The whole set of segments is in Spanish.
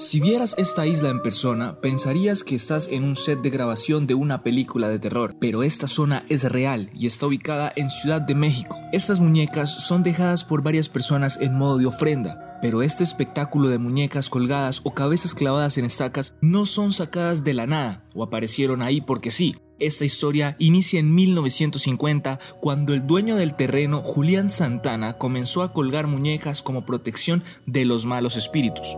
Si vieras esta isla en persona, pensarías que estás en un set de grabación de una película de terror, pero esta zona es real y está ubicada en Ciudad de México. Estas muñecas son dejadas por varias personas en modo de ofrenda, pero este espectáculo de muñecas colgadas o cabezas clavadas en estacas no son sacadas de la nada o aparecieron ahí porque sí. Esta historia inicia en 1950 cuando el dueño del terreno, Julián Santana, comenzó a colgar muñecas como protección de los malos espíritus.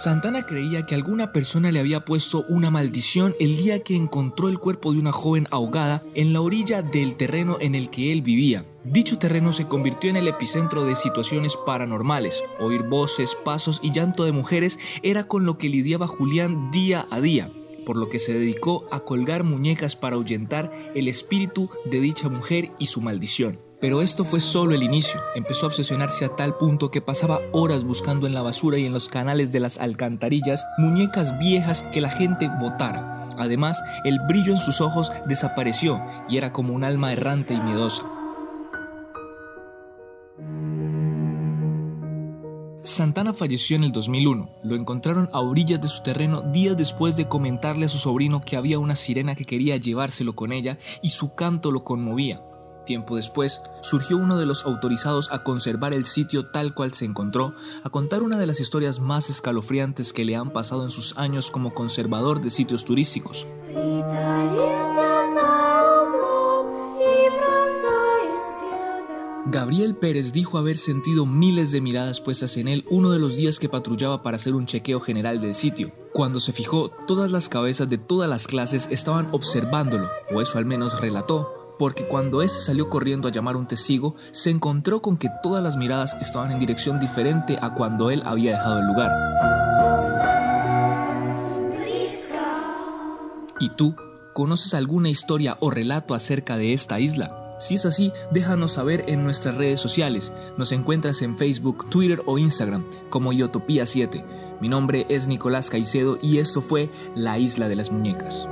Santana creía que alguna persona le había puesto una maldición el día que encontró el cuerpo de una joven ahogada en la orilla del terreno en el que él vivía. Dicho terreno se convirtió en el epicentro de situaciones paranormales. Oír voces, pasos y llanto de mujeres era con lo que lidiaba Julián día a día, por lo que se dedicó a colgar muñecas para ahuyentar el espíritu de dicha mujer y su maldición. Pero esto fue solo el inicio. Empezó a obsesionarse a tal punto que pasaba horas buscando en la basura y en los canales de las alcantarillas muñecas viejas que la gente botara. Además, el brillo en sus ojos desapareció y era como un alma errante y miedosa. Santana falleció en el 2001. Lo encontraron a orillas de su terreno días después de comentarle a su sobrino que había una sirena que quería llevárselo con ella y su canto lo conmovía. Tiempo después, surgió uno de los autorizados a conservar el sitio tal cual se encontró, a contar una de las historias más escalofriantes que le han pasado en sus años como conservador de sitios turísticos. Gabriel Pérez dijo haber sentido miles de miradas puestas en él uno de los días que patrullaba para hacer un chequeo general del sitio. Cuando se fijó, todas las cabezas de todas las clases estaban observándolo, o eso al menos relató, porque cuando éste salió corriendo a llamar a un testigo, se encontró con que todas las miradas estaban en dirección diferente a cuando él había dejado el lugar. ¿Y tú? ¿Conoces alguna historia o relato acerca de esta isla? Si es así, déjanos saber en nuestras redes sociales. Nos encuentras en Facebook, Twitter o Instagram como Iotopía7. Mi nombre es Nicolás Caicedo y esto fue La Isla de las Muñecas.